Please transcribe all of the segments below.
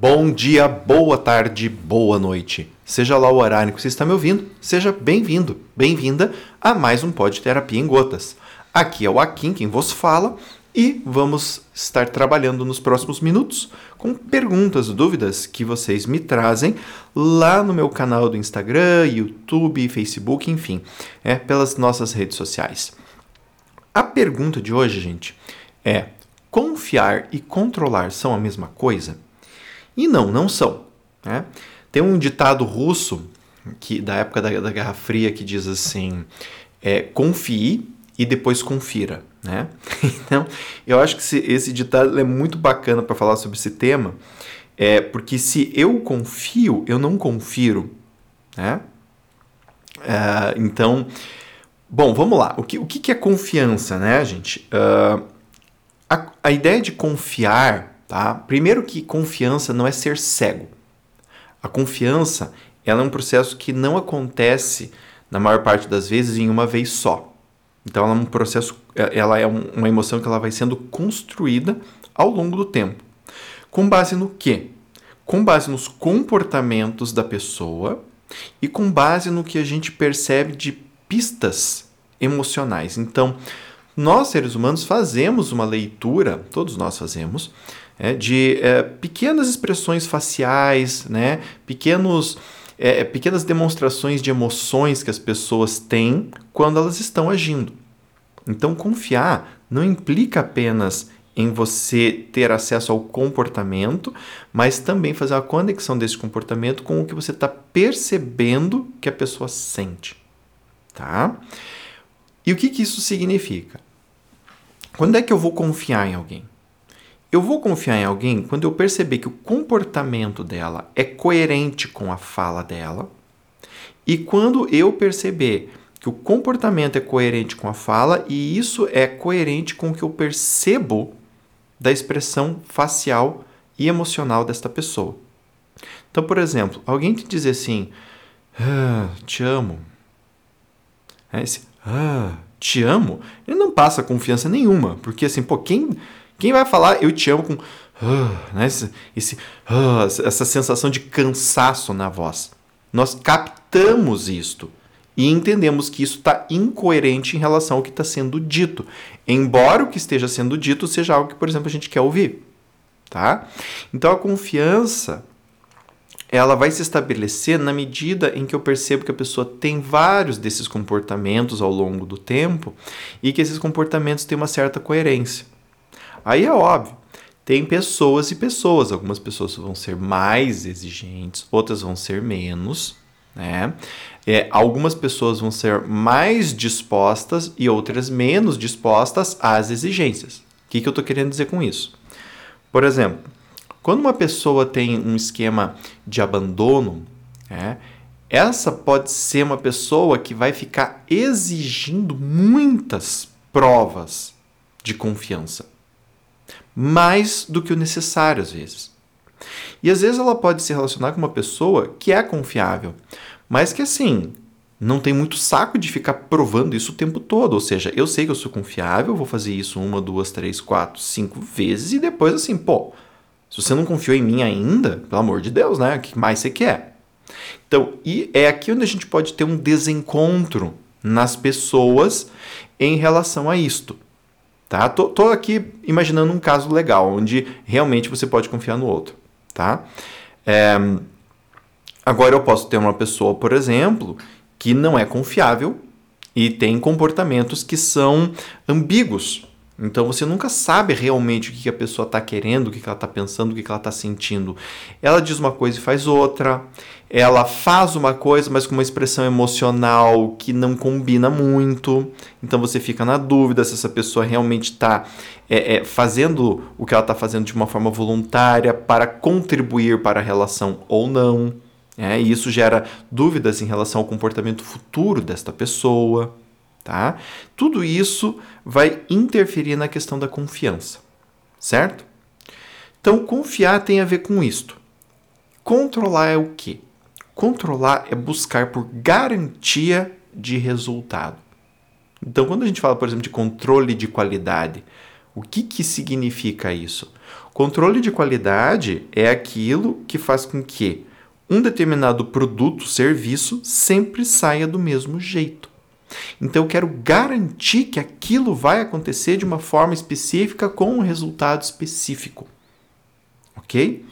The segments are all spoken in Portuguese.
Bom dia, boa tarde, boa noite. Seja lá o horário que você está me ouvindo, seja bem-vindo, bem-vinda a mais um Pod Terapia em Gotas. Aqui é o Akin quem vos fala e vamos estar trabalhando nos próximos minutos com perguntas, dúvidas que vocês me trazem lá no meu canal do Instagram, YouTube, Facebook, enfim, é pelas nossas redes sociais. A pergunta de hoje, gente, é: confiar e controlar são a mesma coisa? E não, não são. Né? Tem um ditado russo que da época da, da Guerra Fria que diz assim: é, confie e depois confira. Né? Então, eu acho que esse, esse ditado é muito bacana para falar sobre esse tema, é, porque se eu confio, eu não confiro. Né? É, então, bom, vamos lá. O que, o que é confiança, né, gente? Uh, a, a ideia de confiar Tá? Primeiro que confiança não é ser cego. A confiança ela é um processo que não acontece na maior parte das vezes em uma vez só. Então ela é um processo, ela é uma emoção que ela vai sendo construída ao longo do tempo. Com base no quê? Com base nos comportamentos da pessoa e com base no que a gente percebe de pistas emocionais. Então, nós seres humanos fazemos uma leitura, todos nós fazemos, é, de é, pequenas expressões faciais, né, pequenos, é, pequenas demonstrações de emoções que as pessoas têm quando elas estão agindo. Então, confiar não implica apenas em você ter acesso ao comportamento, mas também fazer a conexão desse comportamento com o que você está percebendo que a pessoa sente. Tá? E o que, que isso significa? Quando é que eu vou confiar em alguém? Eu vou confiar em alguém quando eu perceber que o comportamento dela é coerente com a fala dela e quando eu perceber que o comportamento é coerente com a fala e isso é coerente com o que eu percebo da expressão facial e emocional desta pessoa. Então, por exemplo, alguém te dizer assim, ah, te amo. É esse, ah, te amo, ele não passa confiança nenhuma, porque assim, pô, quem quem vai falar eu te amo com uh, né, esse, esse uh, essa sensação de cansaço na voz? Nós captamos isto e entendemos que isso está incoerente em relação ao que está sendo dito, embora o que esteja sendo dito seja algo que, por exemplo, a gente quer ouvir, tá? Então a confiança ela vai se estabelecer na medida em que eu percebo que a pessoa tem vários desses comportamentos ao longo do tempo e que esses comportamentos têm uma certa coerência. Aí é óbvio, tem pessoas e pessoas. Algumas pessoas vão ser mais exigentes, outras vão ser menos. Né? É, algumas pessoas vão ser mais dispostas e outras menos dispostas às exigências. O que, que eu estou querendo dizer com isso? Por exemplo, quando uma pessoa tem um esquema de abandono, né, essa pode ser uma pessoa que vai ficar exigindo muitas provas de confiança mais do que o necessário às vezes. E às vezes ela pode se relacionar com uma pessoa que é confiável, mas que assim, não tem muito saco de ficar provando isso o tempo todo. Ou seja, eu sei que eu sou confiável, vou fazer isso uma, duas, três, quatro, cinco vezes e depois assim, pô, se você não confiou em mim ainda, pelo amor de Deus, né? O que mais você quer? Então, e é aqui onde a gente pode ter um desencontro nas pessoas em relação a isto. Tá? Tô, tô aqui imaginando um caso legal, onde realmente você pode confiar no outro. Tá? É, agora eu posso ter uma pessoa, por exemplo, que não é confiável e tem comportamentos que são ambíguos. Então você nunca sabe realmente o que a pessoa está querendo, o que ela está pensando, o que ela está sentindo. Ela diz uma coisa e faz outra. Ela faz uma coisa, mas com uma expressão emocional que não combina muito. Então você fica na dúvida se essa pessoa realmente está é, é, fazendo o que ela está fazendo de uma forma voluntária para contribuir para a relação ou não. É, e isso gera dúvidas em relação ao comportamento futuro desta pessoa. Tá? Tudo isso vai interferir na questão da confiança, certo? Então, confiar tem a ver com isto. Controlar é o quê? Controlar é buscar por garantia de resultado. Então, quando a gente fala, por exemplo, de controle de qualidade, o que, que significa isso? Controle de qualidade é aquilo que faz com que um determinado produto, serviço, sempre saia do mesmo jeito. Então eu quero garantir que aquilo vai acontecer de uma forma específica com um resultado específico. Ok?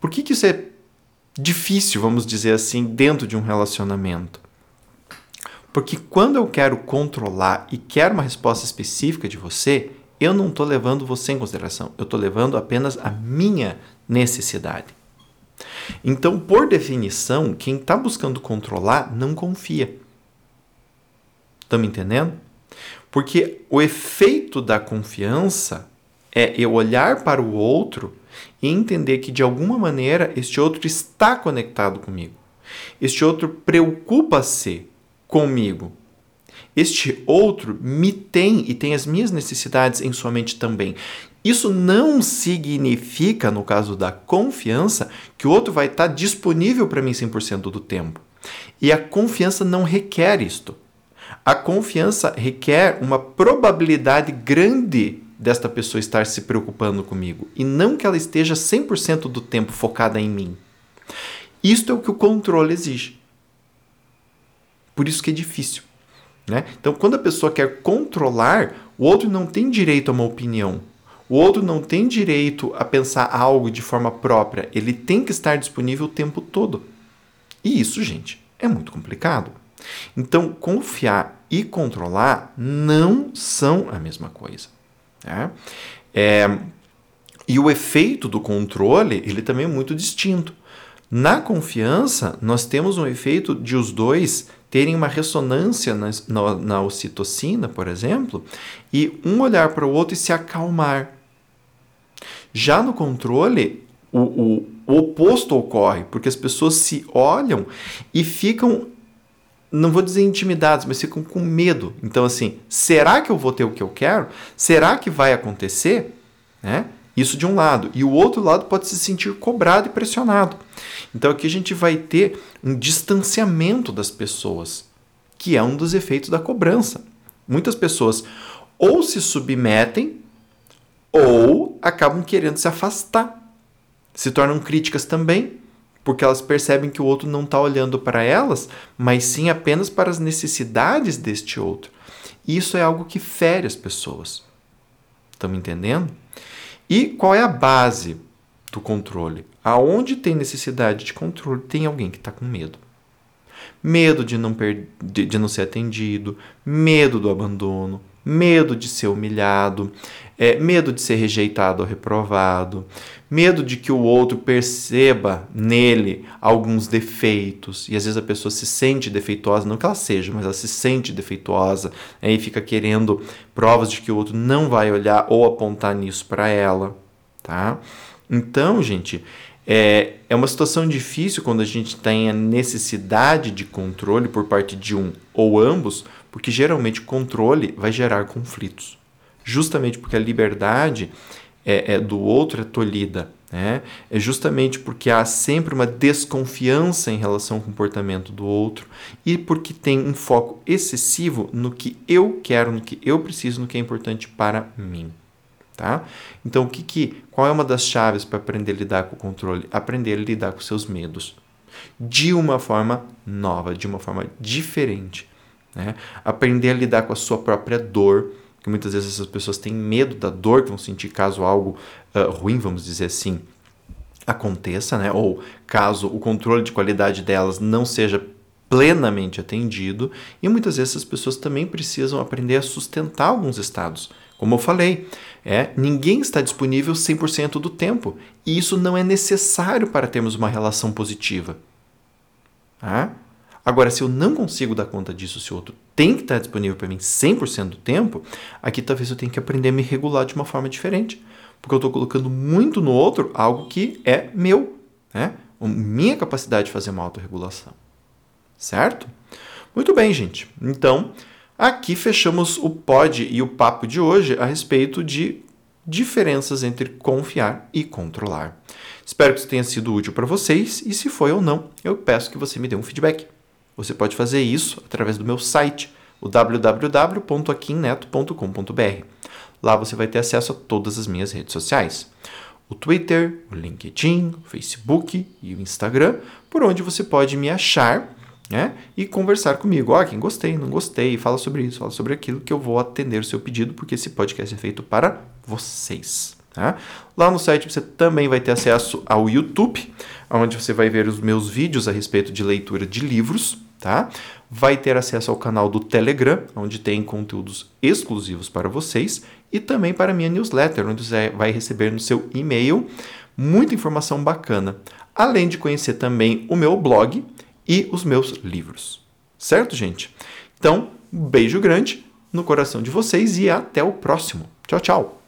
Por que, que isso é difícil, vamos dizer assim, dentro de um relacionamento? Porque quando eu quero controlar e quero uma resposta específica de você, eu não estou levando você em consideração, eu estou levando apenas a minha necessidade. Então, por definição, quem está buscando controlar não confia. Estão me entendendo? Porque o efeito da confiança é eu olhar para o outro e entender que de alguma maneira este outro está conectado comigo. Este outro preocupa-se comigo. Este outro me tem e tem as minhas necessidades em sua mente também. Isso não significa, no caso da confiança, que o outro vai estar disponível para mim 100% do tempo. E a confiança não requer isto. A confiança requer uma probabilidade grande desta pessoa estar se preocupando comigo e não que ela esteja 100% do tempo focada em mim. Isto é o que o controle exige. Por isso que é difícil. Né? Então, quando a pessoa quer controlar, o outro não tem direito a uma opinião. O outro não tem direito a pensar algo de forma própria. Ele tem que estar disponível o tempo todo. E isso, gente, é muito complicado. Então, confiar e controlar não são a mesma coisa. Né? É, e o efeito do controle ele também é muito distinto. Na confiança, nós temos um efeito de os dois terem uma ressonância na, na, na ocitocina, por exemplo, e um olhar para o outro e se acalmar. Já no controle, o, o, o oposto ocorre, porque as pessoas se olham e ficam não vou dizer intimidados, mas ficam com medo. Então, assim, será que eu vou ter o que eu quero? Será que vai acontecer? Né? Isso de um lado. E o outro lado pode se sentir cobrado e pressionado. Então, aqui a gente vai ter um distanciamento das pessoas, que é um dos efeitos da cobrança. Muitas pessoas ou se submetem ou acabam querendo se afastar. Se tornam críticas também porque elas percebem que o outro não está olhando para elas, mas sim apenas para as necessidades deste outro. Isso é algo que fere as pessoas. Me entendendo? E qual é a base do controle? Aonde tem necessidade de controle, tem alguém que está com medo. Medo de não, de, de não ser atendido, medo do abandono, medo de ser humilhado, é, medo de ser rejeitado ou reprovado, medo de que o outro perceba nele alguns defeitos, e às vezes a pessoa se sente defeituosa, não que ela seja, mas ela se sente defeituosa, aí fica querendo provas de que o outro não vai olhar ou apontar nisso para ela, tá? Então, gente, é, é uma situação difícil quando a gente tem a necessidade de controle por parte de um ou ambos, porque geralmente controle vai gerar conflitos justamente porque a liberdade é, é do outro é tolhida. Né? É justamente porque há sempre uma desconfiança em relação ao comportamento do outro e porque tem um foco excessivo no que eu quero, no que eu preciso, no que é importante para mim. Tá? Então, o que, que qual é uma das chaves para aprender a lidar com o controle? Aprender a lidar com seus medos de uma forma nova, de uma forma diferente. Né? Aprender a lidar com a sua própria dor que muitas vezes essas pessoas têm medo da dor que vão sentir caso algo uh, ruim, vamos dizer assim, aconteça, né? Ou caso o controle de qualidade delas não seja plenamente atendido, e muitas vezes as pessoas também precisam aprender a sustentar alguns estados. Como eu falei, é, ninguém está disponível 100% do tempo, e isso não é necessário para termos uma relação positiva. Ah? Agora, se eu não consigo dar conta disso, se o outro tem que estar disponível para mim 100% do tempo, aqui talvez eu tenha que aprender a me regular de uma forma diferente. Porque eu estou colocando muito no outro algo que é meu, né? Minha capacidade de fazer uma autorregulação. Certo? Muito bem, gente. Então, aqui fechamos o pod e o papo de hoje a respeito de diferenças entre confiar e controlar. Espero que isso tenha sido útil para vocês e se foi ou não, eu peço que você me dê um feedback. Você pode fazer isso através do meu site, o www.aquinneto.com.br. Lá você vai ter acesso a todas as minhas redes sociais. o Twitter, o LinkedIn, o Facebook e o Instagram, por onde você pode me achar né? E conversar comigo. Ó, oh, quem gostei, não gostei, fala sobre isso, fala sobre aquilo, que eu vou atender o seu pedido, porque esse podcast é feito para vocês. Tá? Lá no site você também vai ter acesso ao YouTube, onde você vai ver os meus vídeos a respeito de leitura de livros. Tá? Vai ter acesso ao canal do Telegram, onde tem conteúdos exclusivos para vocês, e também para a minha newsletter, onde você vai receber no seu e-mail muita informação bacana. Além de conhecer também o meu blog, e os meus livros. Certo, gente? Então, um beijo grande no coração de vocês e até o próximo. Tchau, tchau!